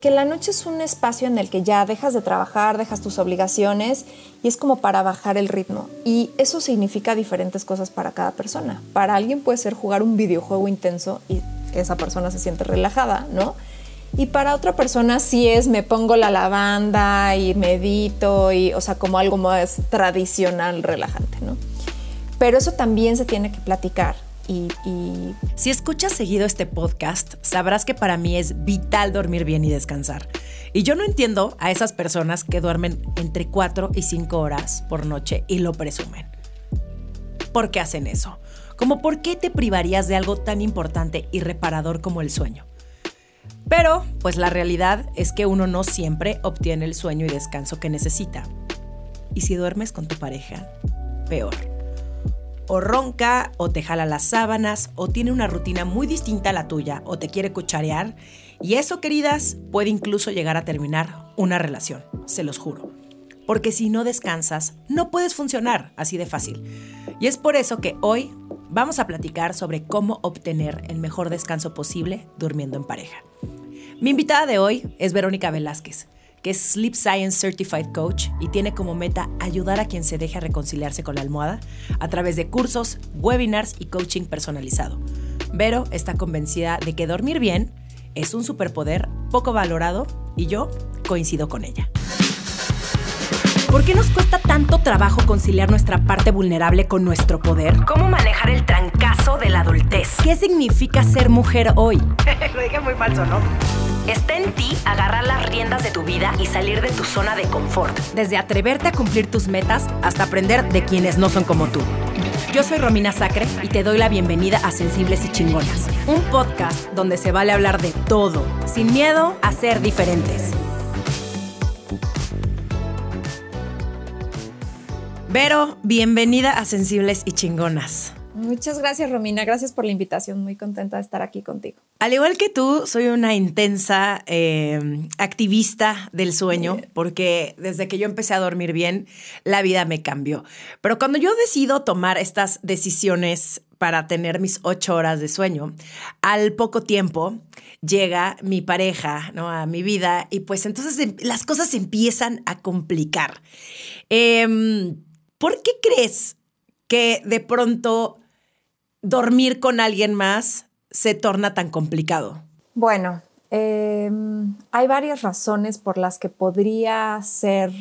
Que la noche es un espacio en el que ya dejas de trabajar, dejas tus obligaciones y es como para bajar el ritmo. Y eso significa diferentes cosas para cada persona. Para alguien puede ser jugar un videojuego intenso y esa persona se siente relajada, ¿no? Y para otra persona sí es me pongo la lavanda y medito y, o sea, como algo más tradicional, relajante, ¿no? Pero eso también se tiene que platicar y, Si escuchas seguido este podcast, sabrás que para mí es vital dormir bien y descansar. Y yo no entiendo a esas personas que duermen entre 4 y 5 horas por noche y lo presumen. ¿Por qué hacen eso? Como por qué te privarías de algo tan importante y reparador como el sueño. Pero, pues la realidad es que uno no siempre obtiene el sueño y descanso que necesita. Y si duermes con tu pareja, peor o ronca, o te jala las sábanas, o tiene una rutina muy distinta a la tuya, o te quiere cucharear. Y eso, queridas, puede incluso llegar a terminar una relación, se los juro. Porque si no descansas, no puedes funcionar así de fácil. Y es por eso que hoy vamos a platicar sobre cómo obtener el mejor descanso posible durmiendo en pareja. Mi invitada de hoy es Verónica Velázquez que es Sleep Science Certified Coach y tiene como meta ayudar a quien se deje reconciliarse con la almohada a través de cursos, webinars y coaching personalizado. Vero está convencida de que dormir bien es un superpoder poco valorado y yo coincido con ella. ¿Por qué nos cuesta tanto trabajo conciliar nuestra parte vulnerable con nuestro poder? ¿Cómo manejar el trancazo de la adultez? ¿Qué significa ser mujer hoy? Lo dije muy falso, ¿no? Está en ti agarrar las riendas de tu vida y salir de tu zona de confort. Desde atreverte a cumplir tus metas hasta aprender de quienes no son como tú. Yo soy Romina Sacre y te doy la bienvenida a Sensibles y Chingonas, un podcast donde se vale hablar de todo, sin miedo a ser diferentes. Vero, bienvenida a Sensibles y Chingonas. Muchas gracias, Romina. Gracias por la invitación. Muy contenta de estar aquí contigo. Al igual que tú, soy una intensa eh, activista del sueño, porque desde que yo empecé a dormir bien, la vida me cambió. Pero cuando yo decido tomar estas decisiones para tener mis ocho horas de sueño, al poco tiempo llega mi pareja ¿no? a mi vida y pues entonces em, las cosas empiezan a complicar. Em, ¿Por qué crees que de pronto dormir con alguien más se torna tan complicado? Bueno, em, hay varias razones por las que podría ser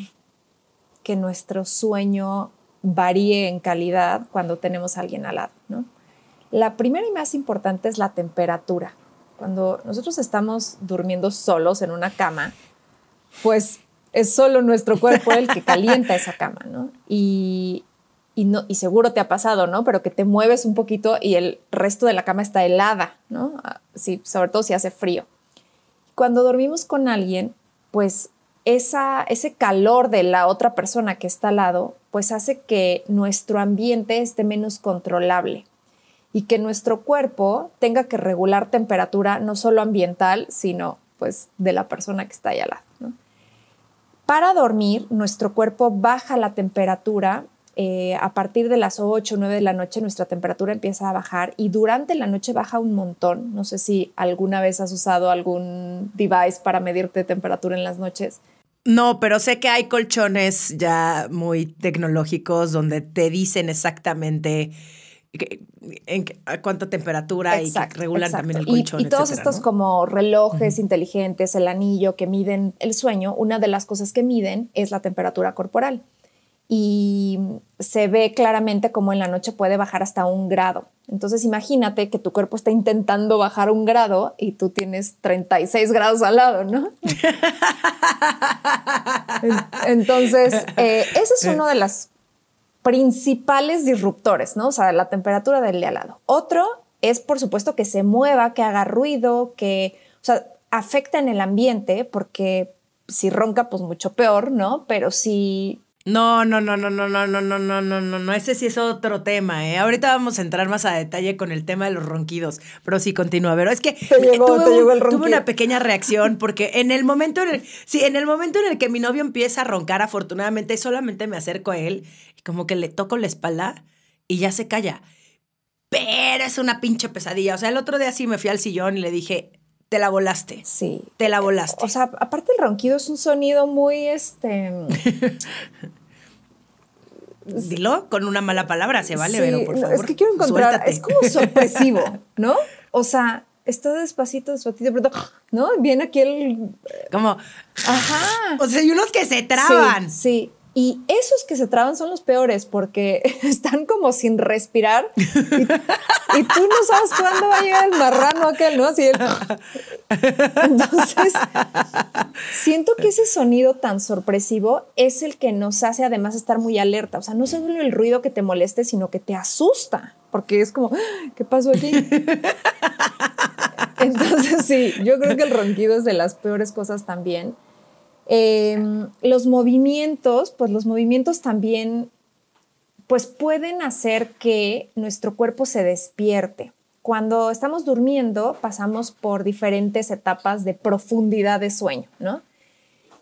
que nuestro sueño varíe en calidad cuando tenemos a alguien al lado. La primera y más importante es la temperatura. Cuando nosotros estamos durmiendo solos en una cama, pues es solo nuestro cuerpo el que calienta esa cama, ¿no? Y y, no, y seguro te ha pasado, ¿no? Pero que te mueves un poquito y el resto de la cama está helada, ¿no? Ah, sí, sobre todo si hace frío. Cuando dormimos con alguien, pues esa, ese calor de la otra persona que está al lado, pues hace que nuestro ambiente esté menos controlable y que nuestro cuerpo tenga que regular temperatura no solo ambiental, sino pues de la persona que está ahí al lado. Para dormir, nuestro cuerpo baja la temperatura eh, a partir de las 8 o 9 de la noche nuestra temperatura empieza a bajar y durante la noche baja un montón. No sé si alguna vez has usado algún device para medirte temperatura en las noches. No, pero sé que hay colchones ya muy tecnológicos donde te dicen exactamente en, a cuánta temperatura y regulan también el colchón. Y, todos estos como relojes inteligentes, el anillo que miden el sueño, una de las cosas que miden es la temperatura corporal y se ve claramente cómo en la noche puede bajar hasta un grado. Entonces imagínate que tu cuerpo está intentando bajar un grado y tú tienes 36 grados al lado, ¿no? Entonces, eh, ese es uno de los principales disruptores, ¿no? O sea, la temperatura del de al lado. Otro es, por supuesto, que se mueva, que haga ruido, que, o sea, afecta en el ambiente porque si ronca, pues mucho peor, ¿no? Pero si no, no, no, no, no, no, no, no, no, no, no, no. Ese sí es otro tema, ¿eh? Ahorita vamos a entrar más a detalle con el tema de los ronquidos. Pero sí, continúa. Pero es que tuve, una pequeña reacción porque en el momento en el, sí, en el momento en el que mi novio empieza a roncar, afortunadamente, solamente me acerco a él y como que le toco la espalda y ya se calla. Pero es una pinche pesadilla. O sea, el otro día sí me fui al sillón y le dije, te la volaste. Sí. Te la volaste. O sea, aparte el ronquido es un sonido muy, este... Dilo con una mala palabra, se vale, Sí, pero por no, favor. es que quiero encontrar, suéltate. es como sorpresivo, ¿no? O sea, está despacito, despacito, pero ¿no? Viene aquí el... Como, Ajá. o sea, hay unos que se traban. Sí, sí. Y esos que se traban son los peores porque están como sin respirar y, y tú no sabes cuándo va a llegar el marrano aquel, ¿no? Así el- Entonces, siento que ese sonido tan sorpresivo es el que nos hace además estar muy alerta. O sea, no solo el ruido que te moleste, sino que te asusta porque es como, "Ah, ¿qué pasó aquí? Entonces, sí, yo creo que el ronquido es de las peores cosas también. Eh, los movimientos, pues los movimientos también, pues pueden hacer que nuestro cuerpo se despierte. Cuando estamos durmiendo, pasamos por diferentes etapas de profundidad de sueño, ¿no?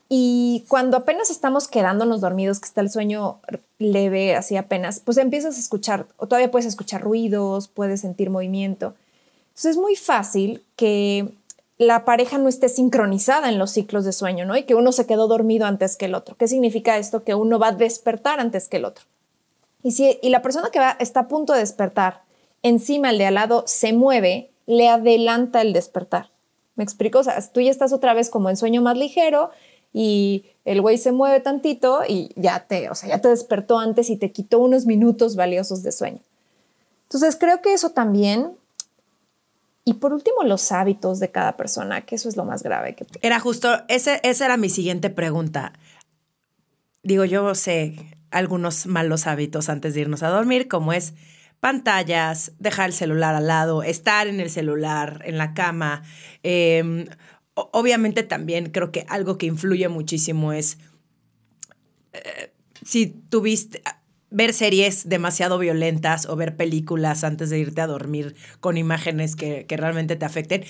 Y cuando apenas estamos quedándonos dormidos, que está el sueño leve, así apenas, pues empiezas a escuchar, o todavía puedes escuchar ruidos, puedes sentir movimiento. Entonces es muy fácil que la pareja no esté sincronizada en los ciclos de sueño, ¿no? Y que uno se quedó dormido antes que el otro. ¿Qué significa esto? Que uno va a despertar antes que el otro. Y si y la persona que va, está a punto de despertar, encima el de al lado se mueve, le adelanta el despertar. ¿Me explico? O sea, tú ya estás otra vez como en sueño más ligero y el güey se mueve tantito y ya te, o sea, ya te despertó antes y te quitó unos minutos valiosos de sueño. Entonces creo que eso también y por último, los hábitos de cada persona, que eso es lo más grave. Que... Era justo, ese, esa era mi siguiente pregunta. Digo, yo sé algunos malos hábitos antes de irnos a dormir, como es pantallas, dejar el celular al lado, estar en el celular, en la cama. Eh, obviamente también creo que algo que influye muchísimo es eh, si tuviste ver series demasiado violentas o ver películas antes de irte a dormir con imágenes que, que realmente te afecten.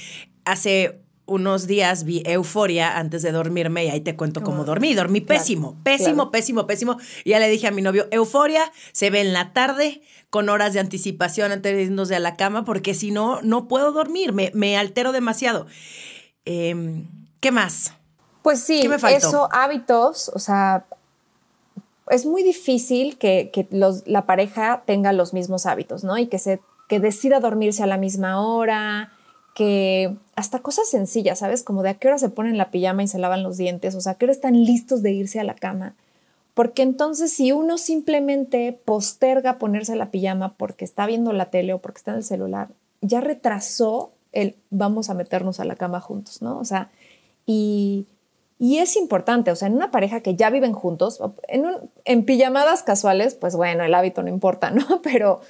Hace unos días vi Euforia antes de dormirme y ahí te cuento cómo dormí. Dormí pésimo, claro, pésimo, claro. pésimo, pésimo. Y ya le dije a mi novio, Euforia se ve en la tarde con horas de anticipación antes de irnos a la cama porque si no, no puedo dormir, me, me altero demasiado. Eh, ¿Qué más? Pues sí, ¿Qué me faltó? eso, hábitos, o sea, es muy difícil que, que los, la pareja tenga los mismos hábitos, ¿no? Y que, se, que decida dormirse a la misma hora, que hasta cosas sencillas, ¿sabes? Como de a qué hora se ponen la pijama y se lavan los dientes, o sea, a qué hora están listos de irse a la cama. Porque entonces si uno simplemente posterga ponerse la pijama porque está viendo la tele o porque está en el celular, ya retrasó el vamos a meternos a la cama juntos, ¿no? O sea, y, y es importante, o sea, en una pareja que ya viven juntos, en, un, en pijamadas casuales, pues bueno, el hábito no importa, ¿no? Pero,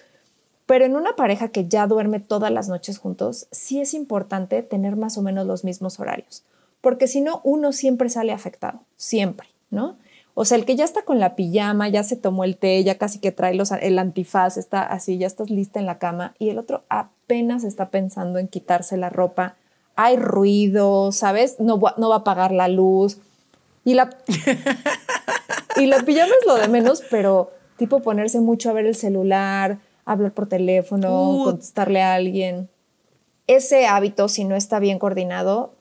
pero en una pareja que ya duerme todas las noches juntos, sí es importante tener más o menos los mismos horarios, porque si no, uno siempre sale afectado, siempre, ¿no? O sea, el que ya está con la pijama, ya se tomó el té, ya casi que trae los, el antifaz, está así, ya estás lista en la cama, y el otro apenas está pensando en quitarse la ropa. Hay ruido, ¿sabes? No, no va a apagar la luz. Y la, y la pijama es lo de menos, pero tipo ponerse mucho a ver el celular, hablar por teléfono, uh. contestarle a alguien. Ese hábito, si no está bien coordinado,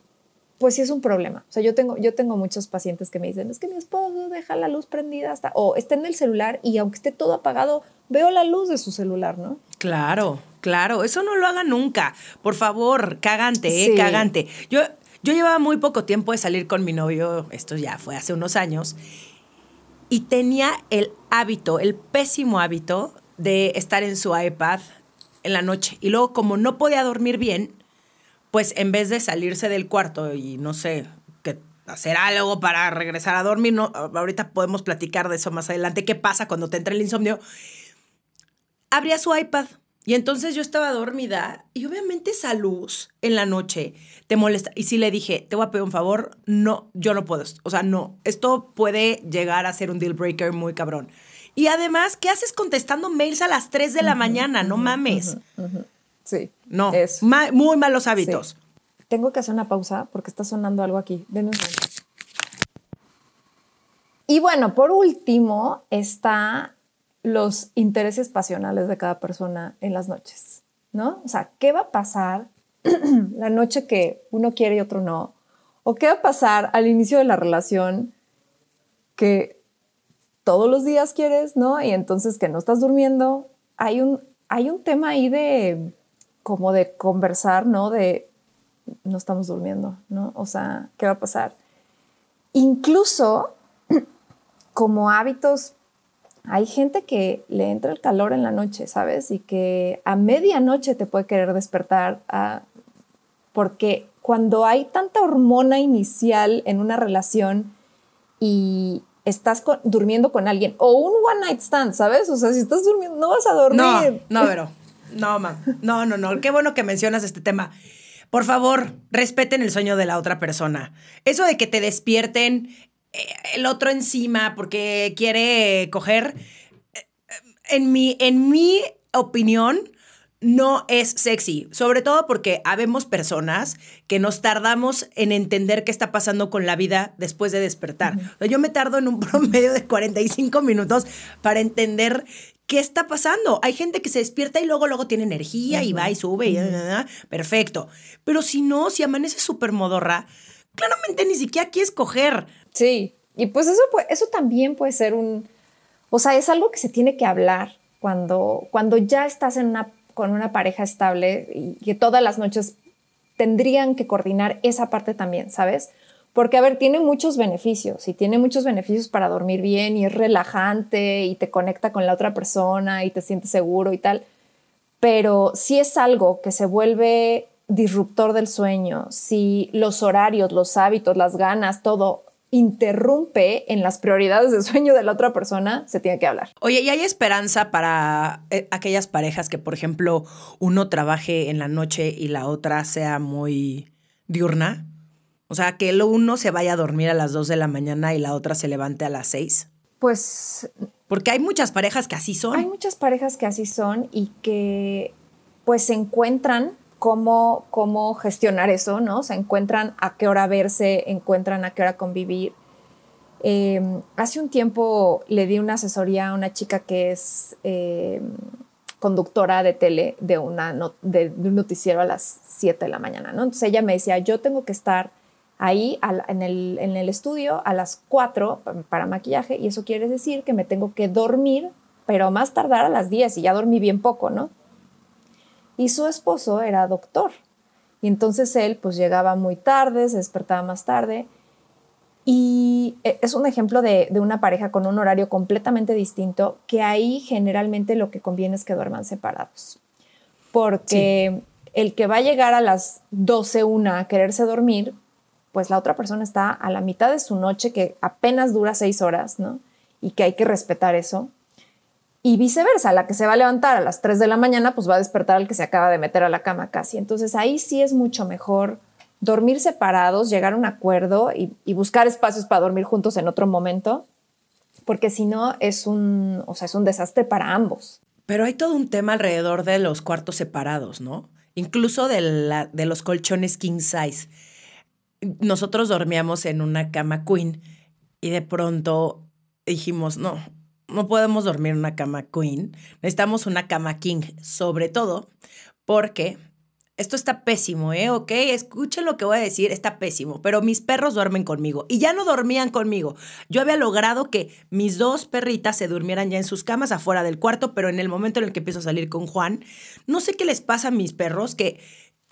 pues sí es un problema. O sea, yo tengo, yo tengo muchos pacientes que me dicen, es que mi esposo deja la luz prendida hasta, o está en el celular y aunque esté todo apagado, veo la luz de su celular, ¿no? Claro, claro, eso no lo haga nunca. Por favor, cagante, ¿eh? Sí. Cagante. Yo, yo llevaba muy poco tiempo de salir con mi novio, esto ya fue hace unos años, y tenía el hábito, el pésimo hábito de estar en su iPad en la noche. Y luego, como no podía dormir bien, pues en vez de salirse del cuarto y no sé, que hacer algo para regresar a dormir, no, ahorita podemos platicar de eso más adelante, qué pasa cuando te entra el insomnio, abría su iPad y entonces yo estaba dormida y obviamente esa luz en la noche te molesta. Y sí le dije, te voy a pedir un favor, no, yo no puedo, o sea, no, esto puede llegar a ser un deal breaker muy cabrón. Y además, ¿qué haces contestando mails a las 3 de la uh -huh, mañana? No mames. Uh -huh, uh -huh. Sí. No, ma muy malos hábitos. Sí. Tengo que hacer una pausa porque está sonando algo aquí. Momento. Y bueno, por último está los intereses pasionales de cada persona en las noches, ¿no? O sea, ¿qué va a pasar la noche que uno quiere y otro no? ¿O qué va a pasar al inicio de la relación que todos los días quieres, ¿no? Y entonces que no estás durmiendo. Hay un, hay un tema ahí de como de conversar, ¿no? De no estamos durmiendo, ¿no? O sea, ¿qué va a pasar? Incluso como hábitos, hay gente que le entra el calor en la noche, ¿sabes? Y que a medianoche te puede querer despertar porque cuando hay tanta hormona inicial en una relación y estás durmiendo con alguien o un one night stand, ¿sabes? O sea, si estás durmiendo, no vas a dormir. No, no, pero no, mam. No, no, no. Qué bueno que mencionas este tema. Por favor, respeten el sueño de la otra persona. Eso de que te despierten el otro encima porque quiere coger, eh, en mi, en mi opinión, no es sexy, sobre todo porque habemos personas que nos tardamos en entender qué está pasando con la vida después de despertar. Yo me tardo en un promedio de 45 minutos para entender qué está pasando. Hay gente que se despierta y luego luego tiene energía y va y sube y perfecto. Pero si no, si amanece súper modorra, claramente ni siquiera quieres coger. Sí, y pues eso, eso también puede ser un, o sea, es algo que se tiene que hablar cuando, cuando ya estás en una, con una pareja estable y que todas las noches tendrían que coordinar esa parte también, ¿sabes? Porque, a ver, tiene muchos beneficios y tiene muchos beneficios para dormir bien y es relajante y te conecta con la otra persona y te sientes seguro y tal. Pero si es algo que se vuelve disruptor del sueño, si los horarios, los hábitos, las ganas, todo interrumpe en las prioridades de sueño de la otra persona, se tiene que hablar. Oye, ¿y hay esperanza para eh, aquellas parejas que, por ejemplo, uno trabaje en la noche y la otra sea muy diurna? O sea, que el uno se vaya a dormir a las 2 de la mañana y la otra se levante a las 6. Pues... Porque hay muchas parejas que así son. Hay muchas parejas que así son y que pues se encuentran cómo, cómo gestionar eso, ¿no? Se encuentran a qué hora verse, encuentran a qué hora convivir. Em, hace un tiempo le di una asesoría a una chica que es em, conductora de tele de, una de, un noticiero a las 7 de la mañana, ¿no? Entonces ella me decía, yo tengo que estar ahí en, el, en, el, estudio a las 4 para maquillaje y eso quiere decir que me tengo que dormir, pero más tardar a las 10 y ya dormí bien poco, ¿no? Y su esposo era doctor y entonces él pues llegaba muy tarde, se despertaba más tarde y e, es un ejemplo de, de una pareja con un horario completamente distinto que ahí generalmente lo que conviene es que duerman separados. Porque el que va a llegar a las 12, una a quererse dormir, pues la otra persona está a la mitad de su noche, que apenas dura seis horas, ¿no? Y que hay que respetar eso. Y viceversa, la que se va a levantar a las 3 de la mañana, pues va a despertar al que se acaba de meter a la cama casi. Entonces ahí sí es mucho mejor dormir separados, llegar a un acuerdo y, y buscar espacios para dormir juntos en otro momento, porque si no es un, o sea, es un desastre para ambos. Pero hay todo un tema alrededor de los cuartos separados, ¿no? Incluso de, la, de los colchones king size nosotros dormíamos en una cama queen y de pronto dijimos, no, no podemos dormir en una cama queen, necesitamos una cama king, sobre todo porque esto está pésimo, ¿eh? Ok, escuchen lo que voy a decir, está pésimo, pero mis perros duermen conmigo y ya no dormían conmigo. Yo había logrado que mis dos perritas se durmieran ya en sus camas afuera del cuarto, pero en el momento en el que empiezo a salir con Juan, no sé qué les pasa a mis perros que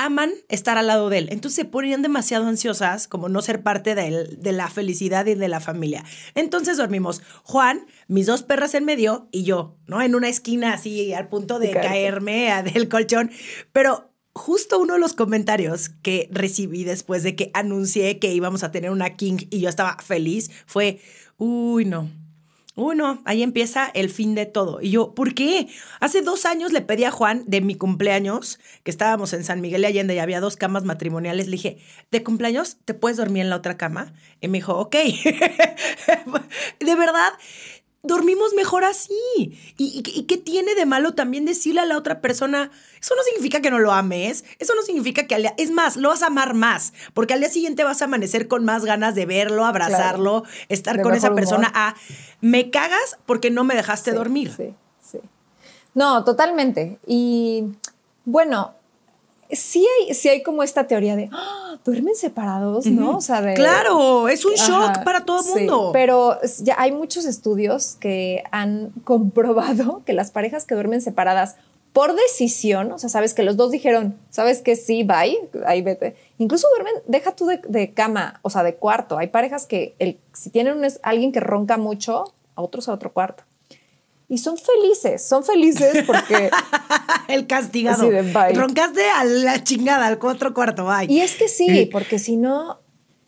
aman estar al lado de él. Entonces se ponían demasiado ansiosas como no ser parte de, él, de la felicidad y de la familia. Entonces dormimos Juan, mis dos perras en medio y yo, ¿no? En una esquina así al punto de caerme del colchón. Pero justo uno de los comentarios que recibí después de que anuncié que íbamos a tener una King y yo estaba feliz fue, uy, no uno, ahí empieza el fin de todo. Y yo, ¿por qué? Hace dos años le pedí a Juan de mi cumpleaños, que estábamos en San Miguel de Allende y había dos camas matrimoniales, le dije, ¿de cumpleaños te puedes dormir en la otra cama? Y me dijo, ok. de verdad, dormimos mejor así. ¿Y, qué tiene de malo también decirle a la otra persona? Eso no significa que no lo ames, eso no significa que al día, es más, lo vas a amar más, porque al día siguiente vas a amanecer con más ganas de verlo, abrazarlo, estar con esa persona. A, me cagas porque no me dejaste dormir. Sí, sí. No, totalmente. Y bueno, sí hay, sí hay como esta teoría de, ¡Ah! duermen separados, ¿no? O sea, de, claro, es un shock para todo el mundo. pero ya hay muchos estudios que han comprobado que las parejas que duermen separadas por decisión, o sea, sabes que los dos dijeron, sabes que sí, bye, ahí vete. Incluso duermen, deja tú de, cama, o sea, de cuarto. Hay parejas que el, si tienen un, alguien que ronca mucho, a otros a otro cuarto. Y son felices, son felices porque... el castigado. Roncaste a la chingada, al cuatro cuarto, bye. Y es que sí, porque si no,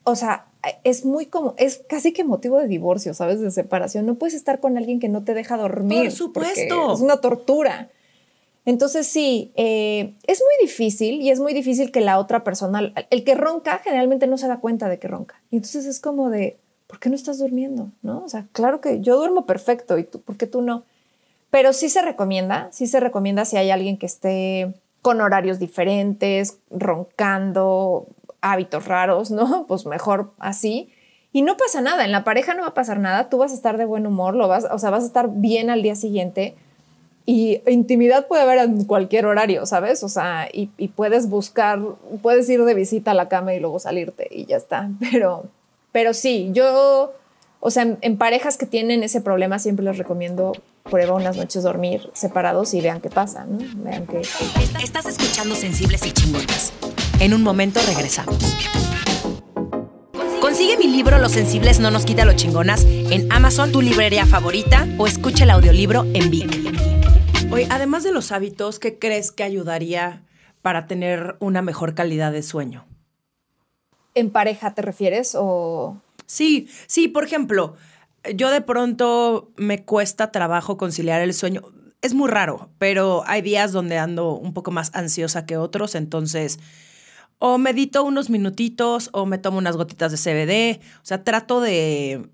o sea, es muy como, es casi que motivo de divorcio, ¿sabes? De separación. No puedes estar con alguien que no te deja dormir. Por supuesto. Es una tortura. Entonces sí, eh, es muy difícil y es muy difícil que la otra persona, el que ronca generalmente no se da cuenta de que ronca. Y entonces es como de, ¿por qué no estás durmiendo? ¿No? O sea, claro que yo duermo perfecto y tú, ¿por qué tú no? Pero sí se recomienda, sí se recomienda si hay alguien que esté con horarios diferentes, roncando, hábitos raros, ¿no? Pues mejor así. Y no pasa nada, en la pareja no va a pasar nada, tú vas a estar de buen humor, lo vas, o sea, vas a estar bien al día siguiente y intimidad puede haber en cualquier horario, ¿sabes? O sea, y, puedes buscar, puedes ir de visita a la cama y luego salirte y ya está. Pero, pero sí, yo, o sea, en, parejas que tienen ese problema siempre les recomiendo prueba unas noches dormir separados y vean qué pasa, ¿no? Vean qué. Estás escuchando sensibles y chingonas. En un momento regresamos. Consigue mi libro Los sensibles no nos quita lo chingonas en Amazon, tu librería favorita, o escucha el audiolibro en Vic. Oye, además de los hábitos, ¿qué crees que ayudaría para tener una mejor calidad de sueño? ¿En pareja te refieres o...? Sí, sí, por ejemplo, yo de pronto me cuesta trabajo conciliar el sueño. Es muy raro, pero hay días donde ando un poco más ansiosa que otros, entonces o medito unos minutitos o me tomo unas gotitas de CBD, o sea, trato de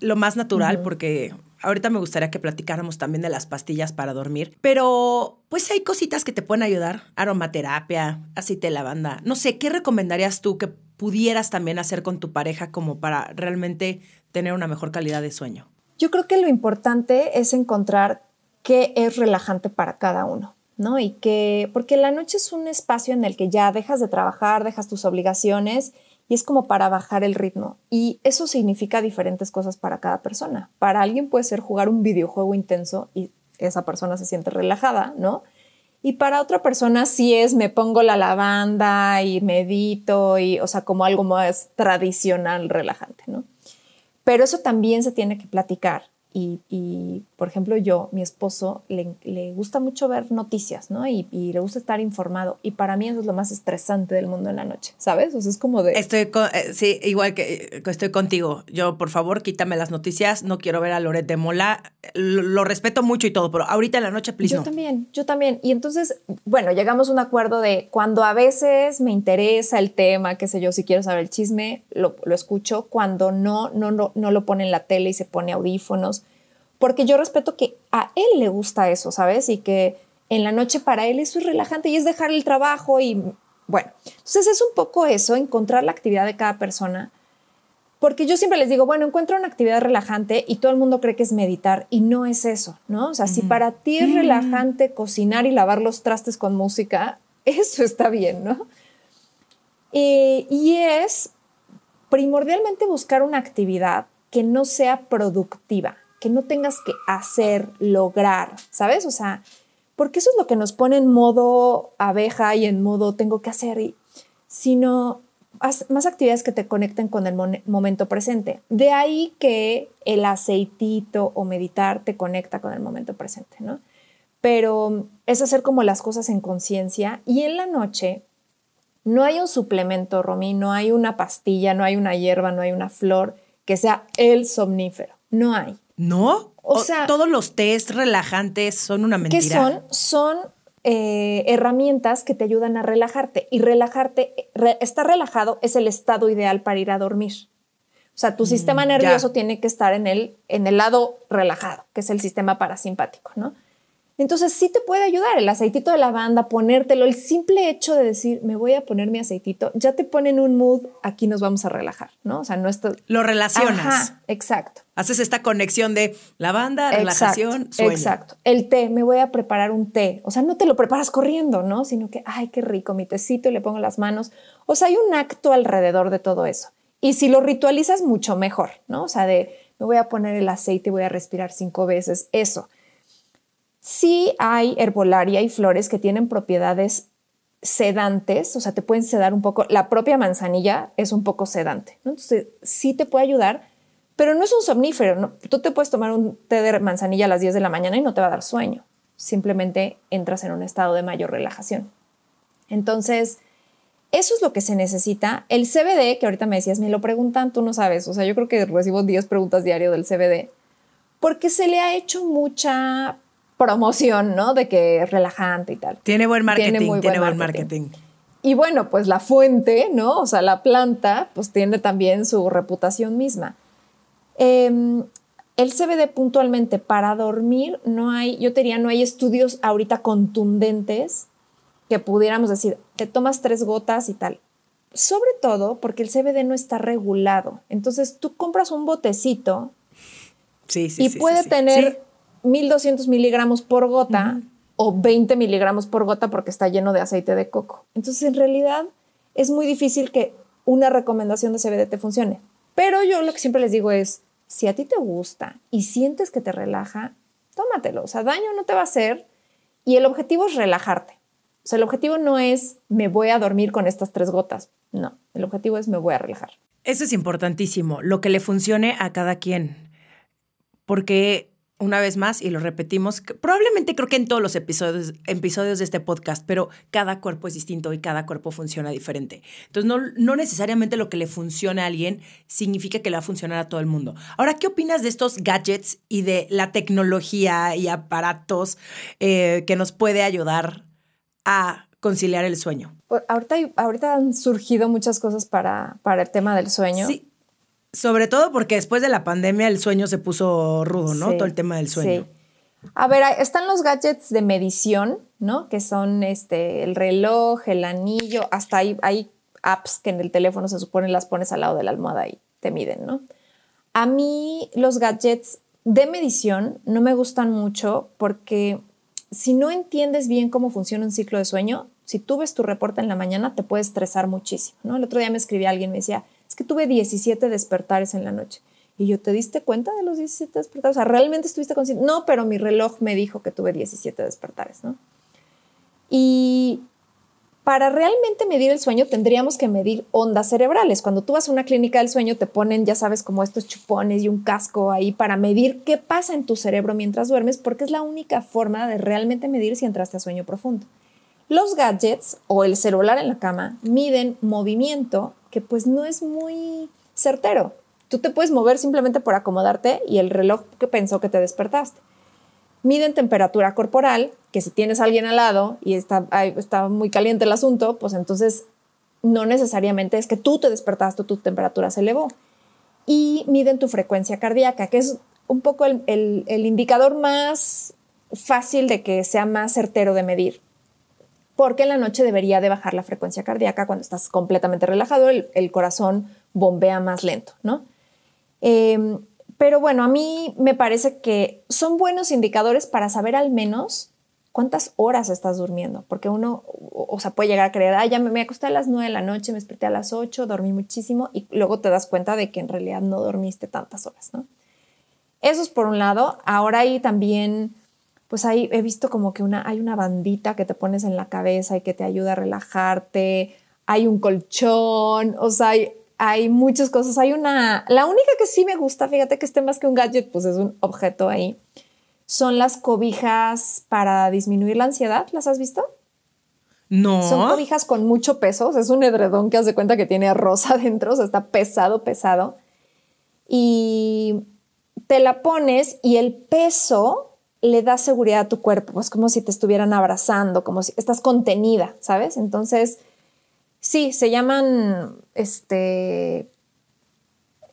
lo más natural porque Ahorita me gustaría que platicáramos también de las pastillas para dormir, pero pues hay cositas que te pueden ayudar, aromaterapia, aceite de lavanda. No sé, ¿qué recomendarías tú que pudieras también hacer con tu pareja como para realmente tener una mejor calidad de sueño? Yo creo que lo importante es encontrar qué es relajante para cada uno. ¿no? Y que, porque la noche es un espacio en el que ya dejas de trabajar, dejas tus obligaciones y es como para bajar el ritmo. Y eso significa diferentes cosas para cada persona. Para alguien puede ser jugar un videojuego intenso y esa persona se siente relajada, ¿no? Y para otra persona sí es me pongo la lavanda y medito y, o sea, como algo más tradicional, relajante, ¿no? Pero eso también se tiene que platicar y, por ejemplo, yo, mi esposo, le, gusta mucho ver noticias, ¿no? Y, le gusta estar informado. Y para mí eso es lo más estresante del mundo en la noche, ¿sabes? O sea, es como de... Estoy, eh, sí, igual que, estoy contigo. Yo, por favor, quítame las noticias. No quiero ver a Loret de Mola. Lo, respeto mucho y todo, pero ahorita en la noche, please Yo también, yo también. Y entonces, bueno, llegamos a un acuerdo de cuando a veces me interesa el tema, qué sé yo, si quiero saber el chisme, lo, lo escucho. Cuando no, no, no, no lo pone en la tele y se pone audífonos porque yo respeto que a él le gusta eso, ¿sabes? Y que en la noche para él eso es relajante y es dejar el trabajo y bueno, entonces es un poco eso, encontrar la actividad de cada persona. Porque yo siempre les digo, bueno, encuentro una actividad relajante y todo el mundo cree que es meditar y no es eso, ¿no? O sea, si para ti es relajante cocinar y lavar los trastes con música, eso está bien, ¿no? Eh, y es primordialmente buscar una actividad que no sea productiva que no tengas que hacer, lograr, ¿sabes? O sea, porque eso es lo que nos pone en modo abeja y en modo tengo que hacer, sino más actividades que te conecten con el momento presente. De ahí que el aceitito o meditar te conecta con el momento presente, ¿no? Pero es hacer como las cosas en conciencia y en la noche no hay un suplemento, Romy, no hay una pastilla, no hay una hierba, no hay una flor que sea el somnífero. No hay. ¿No? O, sea, todos los test relajantes son una mentira. ¿Qué son? Son eh, herramientas que te ayudan a relajarte. Y relajarte, estar relajado es el estado ideal para ir a dormir. O sea, tu mm, sistema nervioso tiene que estar en el, en el lado relajado, que es el sistema parasimpático, ¿no? Entonces sí te puede ayudar el aceitito de lavanda, ponértelo, el simple hecho de decir, me voy a poner mi aceitito, ya te pone en un mood, aquí nos vamos a relajar, ¿no? O sea, no esto... Lo relacionas. exacto. Haces esta conexión de lavanda, relajación, sueño. Exacto. El té, me voy a preparar un té. O sea, no te lo preparas corriendo, ¿no? Sino que, ay, qué rico, mi tecito y le pongo las manos. O sea, hay un acto alrededor de todo eso. Y si lo ritualizas, mucho mejor, ¿no? O sea, de me voy a poner el aceite y voy a respirar cinco veces, eso. Sí hay herbolaria y flores que tienen propiedades sedantes, o sea, te pueden sedar un poco. La propia manzanilla es un poco sedante. Entonces, sí te puede ayudar, pero no es un somnífero. ¿no? Tú te puedes tomar un té de manzanilla a las 10 de la mañana y no te va a dar sueño. Simplemente entras en un estado de mayor relajación. Entonces, eso es lo que se necesita. El CBD, que ahorita me decías, me lo preguntan, tú no sabes. O sea, yo creo que recibo 10 preguntas diario del CBD, porque se le ha hecho mucha promoción, ¿no? De que es relajante y tal. Tiene buen marketing, tiene, muy buen, marketing. Y bueno, pues la fuente, ¿no? O sea, la planta, pues tiene también su reputación misma. Em, el CBD puntualmente para dormir no hay, yo te diría, no hay estudios ahorita contundentes que pudiéramos decir, te tomas tres gotas y tal. Sobre todo porque el CBD no está regulado. Entonces tú compras un botecito y puede tener 1200 miligramos por gota o 20 miligramos por gota porque está lleno de aceite de coco. Entonces en realidad es muy difícil que una recomendación de CBD te funcione. Pero yo lo que siempre les digo es, si a ti te gusta y sientes que te relaja, tómatelo. O sea, daño no te va a hacer y el objetivo es relajarte. O sea, el objetivo no es me voy a dormir con estas tres gotas. No, el objetivo es me voy a relajar. Eso es importantísimo, lo que le funcione a cada quien. Porque una vez más, y lo repetimos, probablemente creo que en todos los episodios, episodios de este podcast, pero cada cuerpo es distinto y cada cuerpo funciona diferente. Entonces, no, no necesariamente lo que le funcione a alguien significa que le va a funcionar a todo el mundo. Ahora, ¿qué opinas de estos gadgets y de la tecnología y aparatos eh, que nos puede ayudar a conciliar el sueño? Pues, ahorita, ahorita han surgido muchas cosas para, para el tema del sueño. Sí. Sobre todo porque después de la pandemia el sueño se puso rudo, ¿no? Todo el tema del sueño. Sí. A ver, están los gadgets de medición, ¿no? Que son este, el reloj, el anillo, hasta hay, hay apps que en el teléfono se supone las pones al lado de la almohada y te miden, ¿no? A mí los gadgets de medición no me gustan mucho porque si no entiendes bien cómo funciona un ciclo de sueño, si tú ves tu reporte en la mañana te puede estresar muchísimo, ¿no? El otro día me escribía alguien, me decía, es que tuve 17 despertares en la noche. Y yo, ¿te diste cuenta de los 17 despertares? O sea, ¿realmente estuviste consciente? No, pero mi reloj me dijo que tuve 17 despertares, ¿no? Y para realmente medir el sueño tendríamos que medir ondas cerebrales. Cuando tú vas a una clínica del sueño te ponen, ya sabes, como estos chupones y un casco ahí para medir qué pasa en tu cerebro mientras duermes, porque es la única forma de realmente medir si entraste a sueño profundo. Los gadgets o el celular en la cama miden movimiento que pues no es muy certero. Tú te puedes mover simplemente por acomodarte y el reloj que pensó que te despertaste. Miden temperatura corporal, que si tienes a alguien al lado y está, muy caliente el asunto, pues entonces no necesariamente es que tú te despertaste o tu temperatura se elevó. Y miden tu frecuencia cardíaca, que es un poco el indicador más fácil de que sea más certero de medir porque en la noche debería de bajar la frecuencia cardíaca cuando estás completamente relajado, el, corazón bombea más lento, ¿no? Em, pero bueno, a mí me parece que son buenos indicadores para saber al menos cuántas horas estás durmiendo, porque uno, o, sea, puede llegar a creer, ya me, me, acosté a las 9 de la noche, me desperté a las 8, dormí muchísimo y luego te das cuenta de que en realidad no dormiste tantas horas, ¿no? Eso es por un lado. Ahora hay también pues ahí he visto como que una, hay una bandita que te pones en la cabeza y que te ayuda a relajarte, hay un colchón, o sea, hay, hay muchas cosas. Hay una, la única que sí me gusta, fíjate que esté más que un gadget, pues es un objeto ahí, son las cobijas para disminuir la ansiedad. ¿Las has visto? No. Son cobijas con mucho peso, es un edredón que hace cuenta que tiene rosa adentro, o sea, está pesado, pesado. Y te la pones y el peso le da seguridad a tu cuerpo, pues como si te estuvieran abrazando, como si estás contenida, ¿sabes? Entonces, sí, se llaman, este,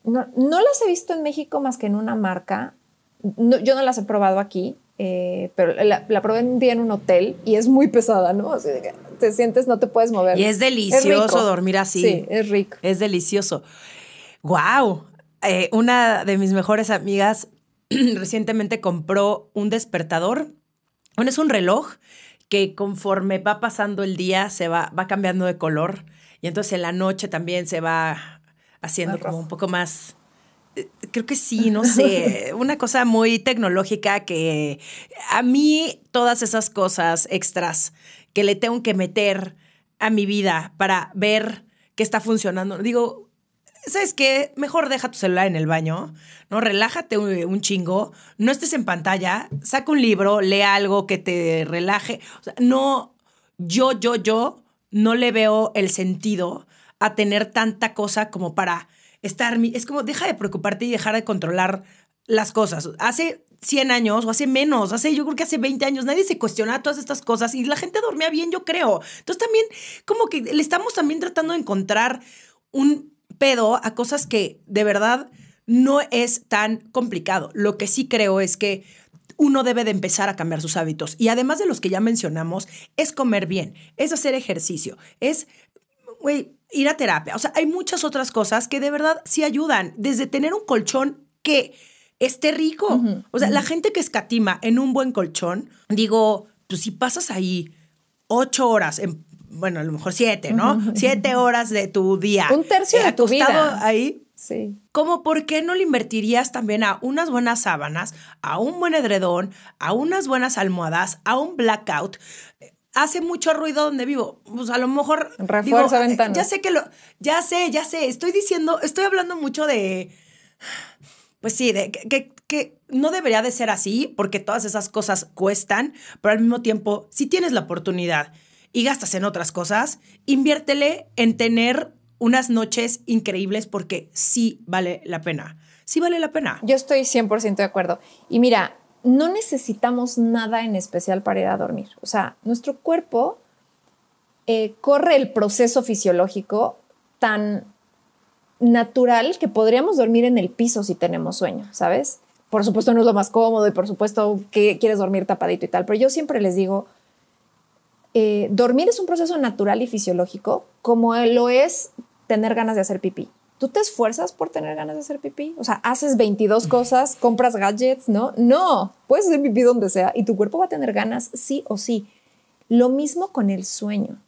no, las he visto en México más que en una marca, yo no las he probado aquí, eh, pero la, probé un día en un hotel y es muy pesada, ¿no? Así que te sientes, no te puedes mover. Y es delicioso dormir así. Sí, es rico. Es delicioso. ¡Wow! eh, una de mis mejores amigas recientemente compró un despertador. Bueno, es un reloj que conforme va pasando el día se va, va cambiando de color y entonces en la noche también se va haciendo como un poco más eh, creo que sí, no sé, una cosa muy tecnológica que a mí todas esas cosas extras que le tengo que meter a mi vida para ver que está funcionando, digo, ¿sabes qué? Mejor deja tu celular en el baño, ¿no? Relájate un, chingo, no estés en pantalla, saca un libro, lee algo que te relaje. No, yo, yo, yo no le veo el sentido a tener tanta cosa como para estar, es como, deja de preocuparte y dejar de controlar las cosas. Hace 100 años o hace menos, hace yo creo que hace 20 años nadie se cuestionaba todas estas cosas y la gente dormía bien, yo creo. Entonces también como que le estamos también tratando de encontrar un pedo a cosas que de verdad no es tan complicado. Lo que sí creo es que uno debe de empezar a cambiar sus hábitos. Y además de los que ya mencionamos, es comer bien, es hacer ejercicio, es, ir a terapia. O sea, hay muchas otras cosas que de verdad sí ayudan. Desde tener un colchón que esté rico. o sea, la gente que escatima en un buen colchón, digo, pues si pasas ahí ocho horas en bueno, a lo mejor siete, ¿no? Siete horas de tu día. Un tercio de tu vida. ahí. Sí. ¿Cómo por qué no le invertirías también a unas buenas sábanas, a un buen edredón, a unas buenas almohadas, a un blackout? Hace mucho ruido donde vivo. Pues a lo mejor. Refuerza eh, ventanas. Ya sé que lo. Ya sé, ya sé. Estoy diciendo, estoy hablando mucho de. Pues sí, de que, que no debería de ser así, porque todas esas cosas cuestan, pero al mismo tiempo, si tienes la oportunidad y gastas en otras cosas, inviértele en tener unas noches increíbles porque sí vale la pena. Sí vale la pena. Yo estoy 100% de acuerdo. Y mira, no necesitamos nada en especial para ir a dormir. O sea, nuestro cuerpo eh, corre el proceso fisiológico tan natural que podríamos dormir en el piso si tenemos sueño, ¿sabes? Por supuesto no es lo más cómodo y por supuesto que quieres dormir tapadito y tal, pero yo siempre les digo, eh, dormir es un proceso natural y fisiológico, como lo es tener ganas de hacer pipí. ¿Tú te esfuerzas por tener ganas de hacer pipí? O sea, haces 22 cosas, compras gadgets, ¿no? No, puedes hacer pipí donde sea y tu cuerpo va a tener ganas sí o sí. Lo mismo con el sueño.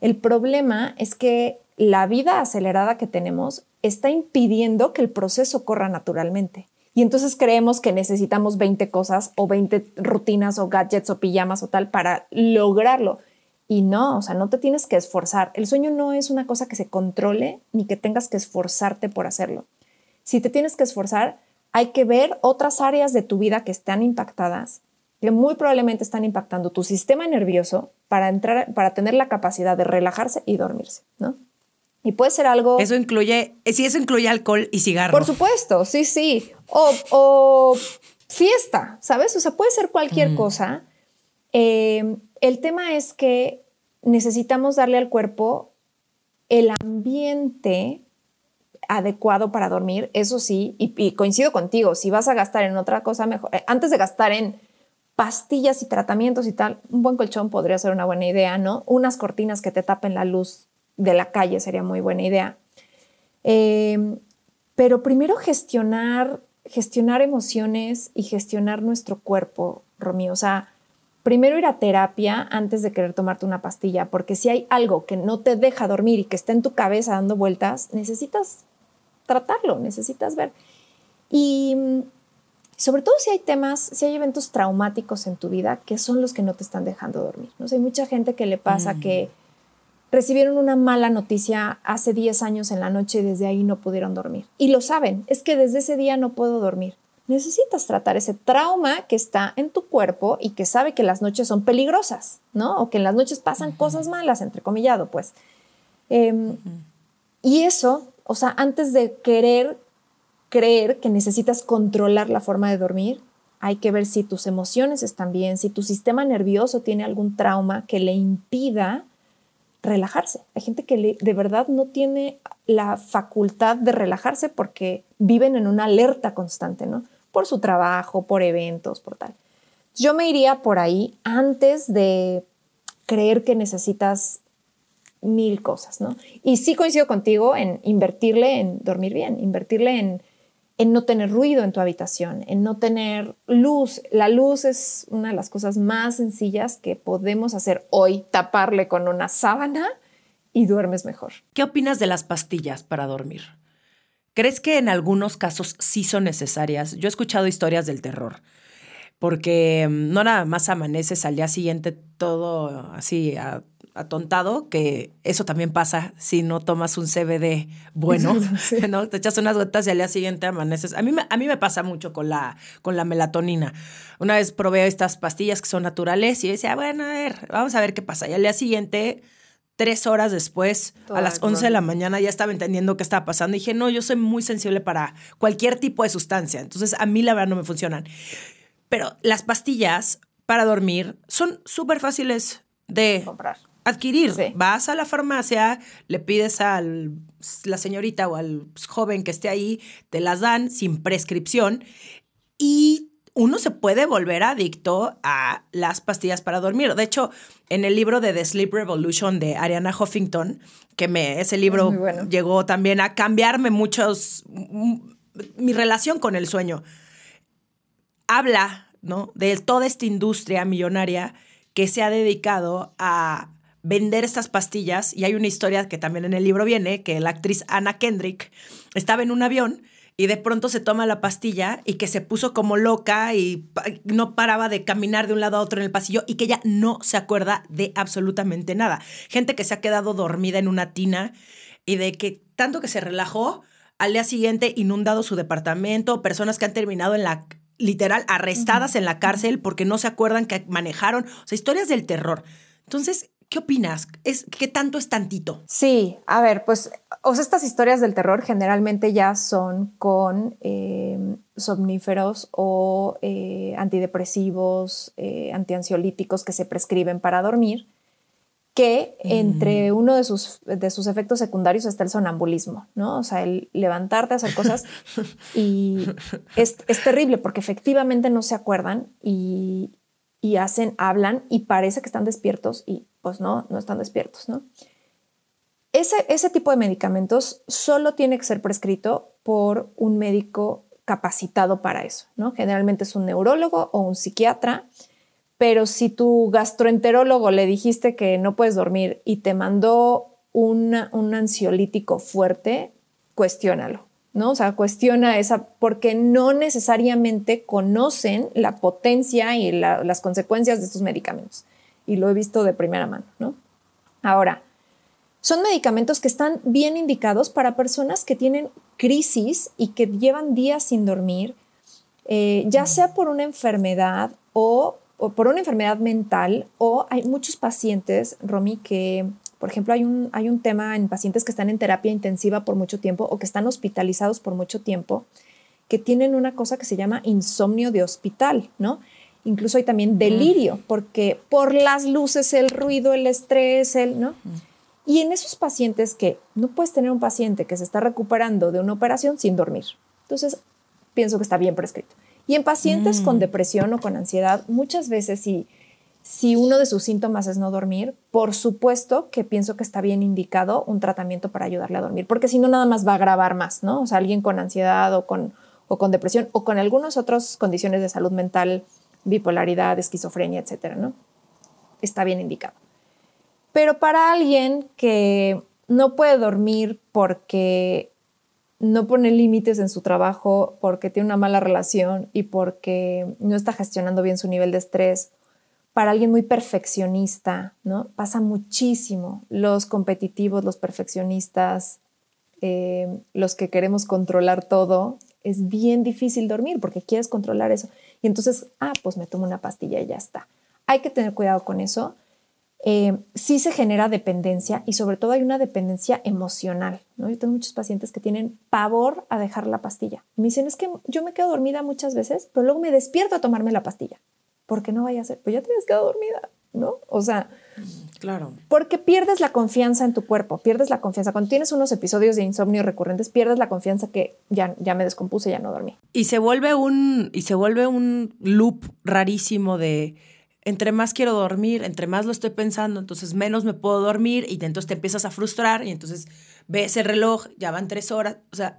El problema es que la vida acelerada que tenemos está impidiendo que el proceso corra naturalmente. Y entonces creemos que necesitamos 20 cosas o 20 rutinas o gadgets o pijamas o tal para lograrlo. Y no, o sea, no te tienes que esforzar. El sueño no es una cosa que se controle ni que tengas que esforzarte por hacerlo. Si te tienes que esforzar, hay que ver otras áreas de tu vida que están impactadas, que muy probablemente están impactando tu sistema nervioso para entrar, para tener la capacidad de relajarse y dormirse, ¿no? Y puede ser algo... Eso incluye, sí, eso incluye alcohol y cigarro. Por supuesto, sí, sí. O, fiesta, ¿sabes? O sea, puede ser cualquier mm. cosa. Eh, el tema es que necesitamos darle al cuerpo el ambiente adecuado para dormir, eso sí, y, coincido contigo, si vas a gastar en otra cosa mejor, eh, antes de gastar en pastillas y tratamientos y tal, un buen colchón podría ser una buena idea, ¿no? Unas cortinas que te tapen la luz de la calle sería muy buena idea. Eh, pero primero gestionar gestionar emociones y gestionar nuestro cuerpo, Romy. O sea, primero ir a terapia antes de querer tomarte una pastilla, porque si hay algo que no te deja dormir y que está en tu cabeza dando vueltas, necesitas tratarlo, necesitas ver. Y mm, sobre todo si hay temas, si hay eventos traumáticos en tu vida que son los que no te están dejando dormir. ¿no? hay mucha gente que le pasa mm. que recibieron una mala noticia hace 10 años en la noche y desde ahí no pudieron dormir. Y lo saben, es que desde ese día no puedo dormir. Necesitas tratar ese trauma que está en tu cuerpo y que sabe que las noches son peligrosas, ¿no? O que en las noches pasan cosas malas, entrecomillado, pues. Em, y eso, o sea, antes de querer creer que necesitas controlar la forma de dormir, hay que ver si tus emociones están bien, si tu sistema nervioso tiene algún trauma que le impida relajarse. Hay gente que de verdad no tiene la facultad de relajarse porque viven en una alerta constante, ¿no? Por su trabajo, por eventos, por tal. Yo me iría por ahí antes de creer que necesitas mil cosas, ¿no? Y sí coincido contigo en invertirle en dormir bien, invertirle en en no tener ruido en tu habitación, en no tener luz. La luz es una de las cosas más sencillas que podemos hacer hoy, taparle con una sábana y duermes mejor. ¿Qué opinas de las pastillas para dormir? ¿Crees que en algunos casos sí son necesarias? Yo he escuchado historias del terror, porque mm, no nada más amaneces al día siguiente todo así atontado, que eso también pasa si no tomas un CBD bueno, ¿no? Te echas unas gotas y al día siguiente amaneces. A mí, a mí me pasa mucho con la, con la melatonina. Una vez probé estas pastillas que son naturales y decía, bueno, a ver, vamos a ver qué pasa. Y al día siguiente tres horas después, a las 11 de la mañana, ya estaba entendiendo qué estaba pasando. Y dije, no, yo soy muy sensible para cualquier tipo de sustancia. Entonces, a mí la verdad no me funcionan. Pero las pastillas para dormir son súper fáciles de comprar. Adquirir. Vas a la farmacia, le pides a la señorita o al joven que esté ahí, te las dan sin prescripción y uno se puede volver adicto a las pastillas para dormir. De hecho, en el libro de The Sleep Revolution de Ariana Huffington, que me, ese libro llegó también a cambiarme muchos, mi relación con el sueño, habla ¿no? de toda esta industria millonaria que se ha dedicado a vender estas pastillas. Y hay una historia que también en el libro viene, que la actriz Anna Kendrick estaba en un avión y de pronto se toma la pastilla y que se puso como loca y no paraba de caminar de un lado a otro en el pasillo y que ella no se acuerda de absolutamente nada. Gente que se ha quedado dormida en una tina y de que tanto que se relajó, al día siguiente inundado su departamento, personas que han terminado en la literal arrestadas en la cárcel porque no se acuerdan que manejaron, o sea, historias del terror. Entonces, ¿Qué opinas? ¿Es, ¿Qué tanto es tantito? Sí, a ver, pues o sea, estas historias del terror generalmente ya son con em, somníferos o eh, antidepresivos, eh, antiansiolíticos que se prescriben para dormir, que entre mm. uno de sus, de sus efectos secundarios está el sonambulismo, ¿no? O sea, el levantarte a hacer cosas y es, es terrible porque efectivamente no se acuerdan y, y hacen, hablan y parece que están despiertos y pues no, no están despiertos, ¿no? Ese, ese tipo de medicamentos solo tiene que ser prescrito por un médico capacitado para eso, ¿no? Generalmente es un neurólogo o un psiquiatra, pero si tu gastroenterólogo le dijiste que no puedes dormir y te mandó un ansiolítico fuerte, cuestiónalo, ¿no? O sea, cuestiona esa, porque no necesariamente conocen la potencia y las consecuencias de estos medicamentos. Y lo he visto de primera mano, ¿no? Ahora, son medicamentos que están bien indicados para personas que tienen crisis y que llevan días sin dormir, eh, ya sea por una enfermedad o, o, por una enfermedad mental, o hay muchos pacientes, Romy, que por ejemplo, hay un, hay un tema en pacientes que están en terapia intensiva por mucho tiempo o que están hospitalizados por mucho tiempo, que tienen una cosa que se llama insomnio de hospital, ¿no? Incluso hay también delirio, porque por las luces, el ruido, el estrés, el, ¿no? Y en esos pacientes que no puedes tener un paciente que se está recuperando de una operación sin dormir. Entonces, pienso que está bien prescrito. Y en pacientes con mm. depresión o con ansiedad, muchas veces sí si uno de sus síntomas es no dormir, por supuesto que pienso que está bien indicado un tratamiento para ayudarle a dormir, porque si no, nada más va a agravar más, ¿no? O sea, alguien con ansiedad o con, o con depresión o con algunas otras condiciones de salud mental, bipolaridad, esquizofrenia, etcétera, ¿no? Está bien indicado. Pero para alguien que no puede dormir porque no pone límites en su trabajo, porque tiene una mala relación y porque no está gestionando bien su nivel de estrés, para alguien muy perfeccionista, ¿no? Pasa muchísimo. Los competitivos, los perfeccionistas, eh, los que queremos controlar todo, es bien difícil dormir porque quieres controlar eso. Y entonces, ah, pues me tomo una pastilla y ya está. Hay que tener cuidado con eso. Eh, sí se genera dependencia y sobre todo hay una dependencia emocional. Yo tengo muchos pacientes que tienen pavor a dejar la pastilla. Me dicen, es que yo me quedo dormida muchas veces, pero luego me despierto a tomarme la pastilla porque no vaya a ser, pues ya te habías quedado dormida, ¿no? O sea, claro. Porque pierdes la confianza en tu cuerpo, pierdes la confianza. Cuando tienes unos episodios de insomnio recurrentes, pierdes la confianza que ya, ya me descompuse, ya no dormí. Y se vuelve un, y se vuelve un loop rarísimo de entre más quiero dormir, entre más lo estoy pensando, entonces menos me puedo dormir y entonces te empiezas a frustrar y entonces ves el reloj, ya van tres horas. O sea,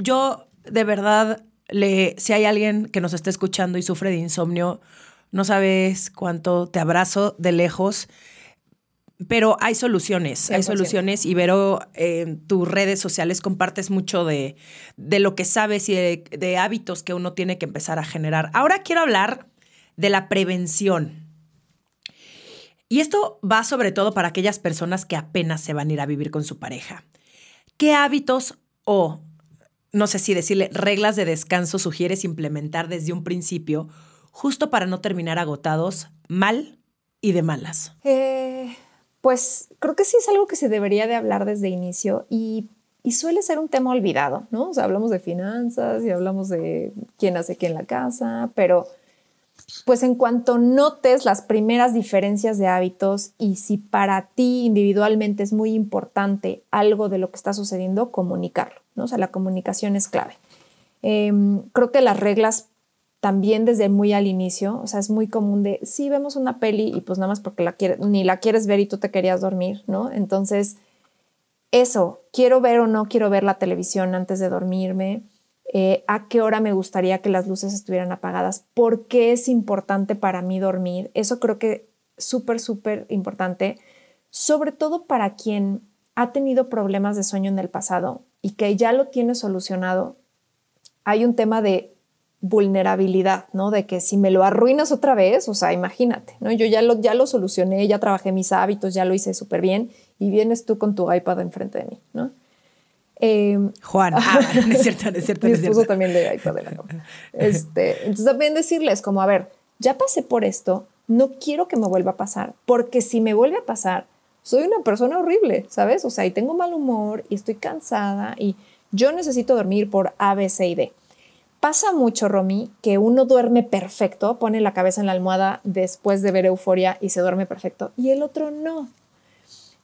yo de verdad, le, si hay alguien que nos esté escuchando y sufre de insomnio, no sabes cuánto te abrazo de lejos. Pero hay soluciones, hay soluciones y Vero, en tus redes sociales compartes mucho de, lo que sabes y de, hábitos que uno tiene que empezar a generar. Ahora quiero hablar de la prevención. Y esto va sobre todo para aquellas personas que apenas se van a ir a vivir con su pareja. ¿Qué hábitos o, no sé si decirle, reglas de descanso sugieres implementar desde un principio justo para no terminar agotados mal y de malas? Eh, pues creo que sí es algo que se debería de hablar desde inicio y, suele ser un tema olvidado, ¿no? O sea, hablamos de finanzas y hablamos de quién hace qué en la casa, pero pues en cuanto notes las primeras diferencias de hábitos y si para ti individualmente es muy importante algo de lo que está sucediendo, comunicarlo, ¿no? O sea, la comunicación es clave. Em, creo que las reglas también desde muy al inicio, o sea, es muy común de, sí, vemos una peli y pues nada más porque la quieres, ni la quieres ver y tú te querías dormir, ¿no? Entonces, eso, quiero ver o no quiero ver la televisión antes de dormirme, eh, a qué hora me gustaría que las luces estuvieran apagadas, por qué es importante para mí dormir, eso creo que súper, súper importante, sobre todo para quien ha tenido problemas de sueño en el pasado y que ya lo tiene solucionado. Hay un tema de vulnerabilidad, ¿no? De que si me lo arruinas otra vez, o sea, imagínate, ¿no? Yo ya lo, ya lo solucioné, ya trabajé mis hábitos, ya lo hice súper bien y vienes tú con tu iPad enfrente de mí, ¿no? Em, Juan, ah, no es cierto, no es cierto. mi esposo también le iPad de la este, Entonces también decirles como, a ver, ya pasé por esto, no quiero que me vuelva a pasar, porque si me vuelve a pasar, soy una persona horrible, ¿sabes? O sea, y tengo mal humor y estoy cansada y yo necesito dormir por A, B, C y D pasa mucho, Romy, que uno duerme perfecto, pone la cabeza en la almohada después de ver euforia y se duerme perfecto, y el otro no.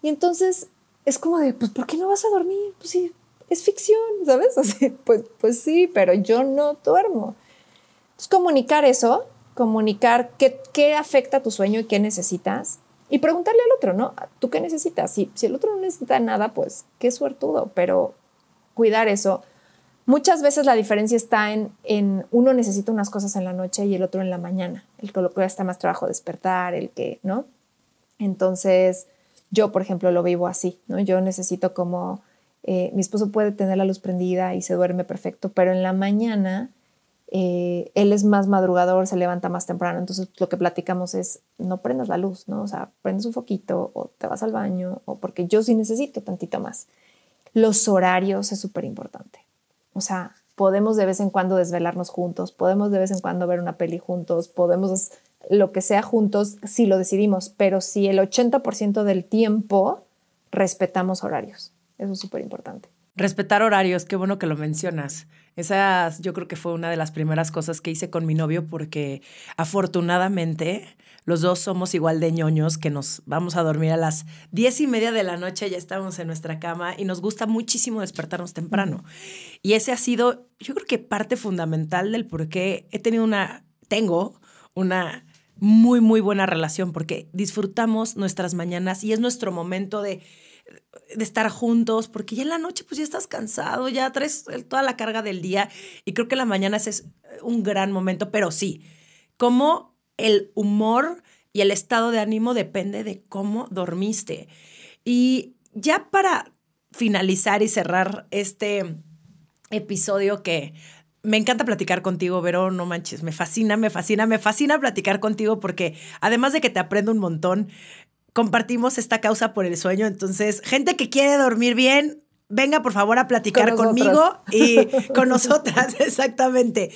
Y entonces es como de, pues, ¿por qué no vas a dormir? Pues sí, es ficción, ¿sabes? pues, pues sí, pero yo no duermo. Entonces, comunicar eso, comunicar qué, qué afecta a tu sueño y qué necesitas, y preguntarle al otro, ¿no? ¿Tú qué necesitas? Si, si el otro no necesita nada, pues qué suertudo, pero cuidar eso Muchas veces la diferencia está en, en, uno necesita unas cosas en la noche y el otro en la mañana. El que lo que está más trabajo despertar, el que, ¿no? Entonces, yo, por ejemplo, lo vivo así, ¿no? Yo necesito como, eh, mi esposo puede tener la luz prendida y se duerme perfecto, pero en la mañana eh, él es más madrugador, se levanta más temprano, entonces lo que platicamos es, no prendas la luz, ¿no? O sea, prendes un foquito o te vas al baño, o porque yo sí necesito tantito más. Los horarios es súper importante. O sea, podemos de vez en cuando desvelarnos juntos, podemos de vez en cuando ver una peli juntos, podemos lo que sea juntos si lo decidimos, pero si el 80% del tiempo respetamos horarios. Eso es súper importante. Respetar horarios, qué bueno que lo mencionas. Esa yo creo que fue una de las primeras cosas que hice con mi novio porque afortunadamente los dos somos igual de ñoños que nos vamos a dormir a las diez y media de la noche, ya estamos en nuestra cama y nos gusta muchísimo despertarnos temprano. Y ese ha sido, yo creo que parte fundamental del por qué he tenido una, tengo una muy, muy buena relación porque disfrutamos nuestras mañanas y es nuestro momento de, estar juntos, porque ya en la noche pues ya estás cansado, ya traes toda la carga del día y creo que la mañana es un gran momento, pero sí, como el humor y el estado de ánimo depende de cómo dormiste. Y ya para finalizar y cerrar este episodio que me encanta platicar contigo, pero no manches, me fascina, me fascina, me fascina platicar contigo porque además de que te aprendo un montón, compartimos esta causa por el sueño. Entonces, gente que quiere dormir bien, venga por favor a platicar conmigo y con nosotras, exactamente.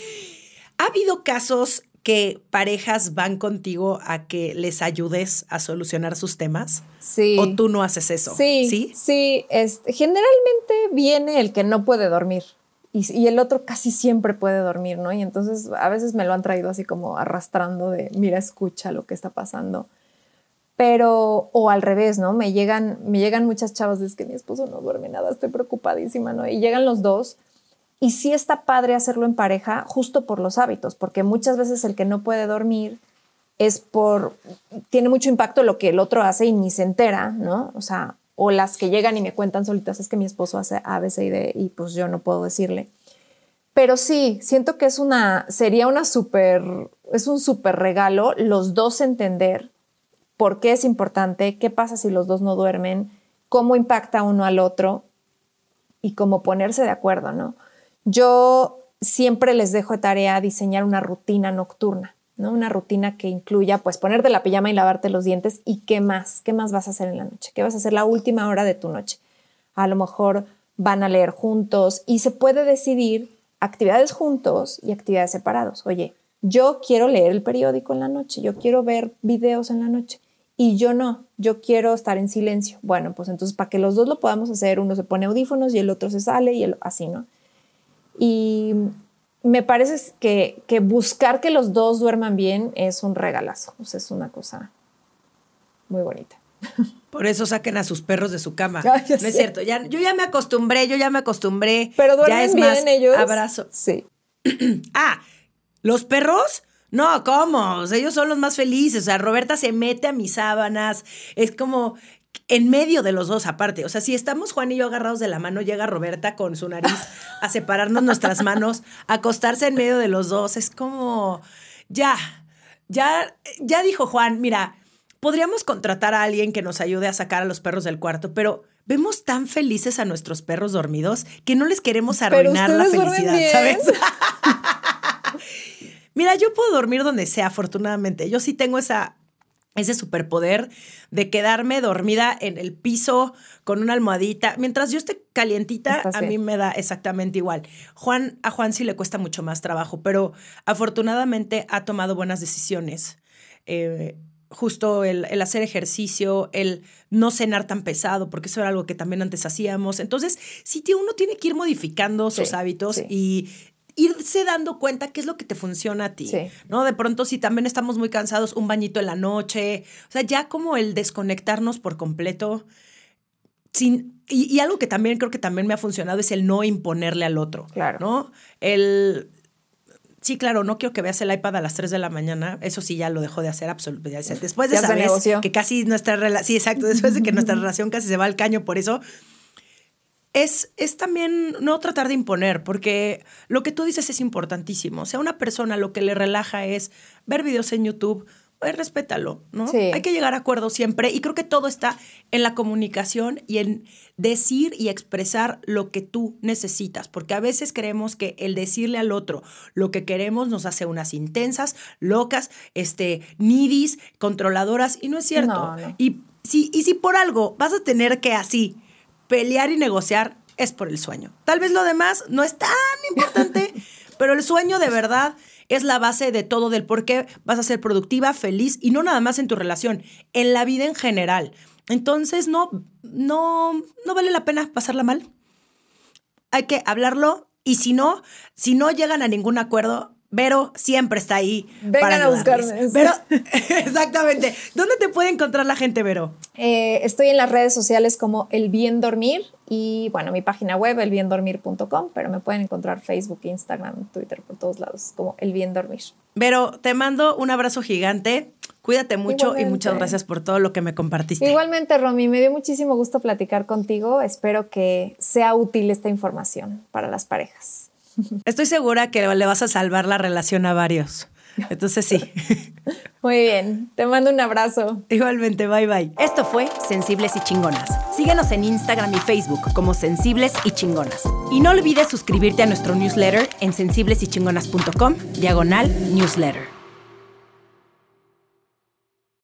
¿Ha habido casos que parejas van contigo a que les ayudes a solucionar sus temas? Sí. ¿O tú no haces eso? Sí. Sí, sí generalmente viene el que no puede dormir y, y, el otro casi siempre puede dormir, ¿no? Y entonces a veces me lo han traído así como arrastrando de, mira, escucha lo que está pasando. Pero, o al revés, ¿no? Me llegan, me llegan muchas chavas, es que mi esposo no duerme nada, estoy preocupadísima, ¿no? Y llegan los dos y sí está padre hacerlo en pareja justo por los hábitos, porque muchas veces el que no puede dormir es por, tiene mucho impacto lo que el otro hace y ni se entera, ¿no? O sea, o las que llegan y me cuentan solitas, es que mi esposo hace A, B, C y D y pues yo no puedo decirle. Pero sí, siento que es una, sería una súper, es un súper regalo los dos entender por qué es importante, qué pasa si los dos no duermen, cómo impacta uno al otro y cómo ponerse de acuerdo, ¿no? Yo siempre les dejo de tarea diseñar una rutina nocturna, ¿no? Una rutina que incluya, pues, ponerte la pijama y lavarte los dientes y qué más, qué más vas a hacer en la noche, qué vas a hacer la última hora de tu noche. A lo mejor van a leer juntos y se puede decidir actividades juntos y actividades separados. Oye, yo quiero leer el periódico en la noche, yo quiero ver videos en la noche y yo no, yo quiero estar en silencio. Bueno, pues entonces para que los dos lo podamos hacer, uno se pone audífonos y el otro se sale y el, así, ¿no? Y me parece que, que, buscar que los dos duerman bien es un regalazo, o sea, es una cosa muy bonita. Por eso saquen a sus perros de su cama. no es cierto, ya, yo ya me acostumbré, yo ya me acostumbré. Pero duermen ya es bien más, ellos. Abrazo. Sí. ah, los perros no, ¿cómo? ellos son los más felices. O sea, Roberta se mete a mis sábanas. Es como en medio de los dos aparte. O sea, si estamos Juan y yo agarrados de la mano, llega Roberta con su nariz a separarnos nuestras manos, a acostarse en medio de los dos. Es como, ya, ya, ya dijo Juan, mira, podríamos contratar a alguien que nos ayude a sacar a los perros del cuarto, pero vemos tan felices a nuestros perros dormidos que no les queremos arruinar la felicidad, ¿sabes? Mira, yo puedo dormir donde sea, afortunadamente. Yo sí tengo esa, ese superpoder de quedarme dormida en el piso con una almohadita. Mientras yo esté calientita, a mí me da exactamente igual. Juan, a Juan sí le cuesta mucho más trabajo, pero afortunadamente ha tomado buenas decisiones. Eh, justo el, hacer ejercicio, el no cenar tan pesado, porque eso era algo que también antes hacíamos. Entonces, sí, uno tiene que ir modificando sus hábitos y irse dando cuenta qué es lo que te funciona a ti, ¿no? De pronto, si también estamos muy cansados, un bañito en la noche, o sea, ya como el desconectarnos por completo. Sin, y, algo que también creo que también me ha funcionado es el no imponerle al otro, claro. ¿no? El, sí, claro, no quiero que veas el iPad a las 3 de la mañana. Eso sí, ya lo dejó de hacer absolutamente. Después de saber que casi nuestra relación, sí, exacto, después de que nuestra relación casi se va al caño por eso, es, es también no tratar de imponer, porque lo que tú dices es importantísimo. O sea, una persona lo que le relaja es ver videos en YouTube, pues respétalo, ¿no? Hay que llegar a acuerdos siempre y creo que todo está en la comunicación y en decir y expresar lo que tú necesitas, porque a veces creemos que el decirle al otro lo que queremos nos hace unas intensas, locas, este, nidis, controladoras y no es cierto. Y, si, y si por algo vas a tener que así pelear y negociar es por el sueño. Tal vez lo demás no es tan importante, pero el sueño de verdad es la base de todo del por qué vas a ser productiva, feliz y no nada más en tu relación, en la vida en general. Entonces no no no vale la pena pasarla mal. Hay que hablarlo y si no, si no llegan a ningún acuerdo, Vero siempre está ahí. Vengan a buscarme. Vero, exactamente. ¿Dónde te puede encontrar la gente, Vero? Eh, estoy en las redes sociales como El Bien Dormir y, bueno, mi página web, elbiendormir.com, pero me pueden encontrar Facebook, Instagram, Twitter, por todos lados, como El Bien Dormir. Vero, te mando un abrazo gigante. Cuídate mucho y muchas gracias por todo lo que me compartiste. Igualmente, Romy, me dio muchísimo gusto platicar contigo. Espero que sea útil esta información para las parejas. Estoy segura que le vas a salvar la relación a varios. Entonces sí. Muy bien, te mando un abrazo. Igualmente, bye bye. Esto fue Sensibles y Chingonas. Síguenos en Instagram y Facebook como Sensibles y Chingonas. Y no olvides suscribirte a nuestro newsletter en sensiblesychingonas.com, diagonal newsletter.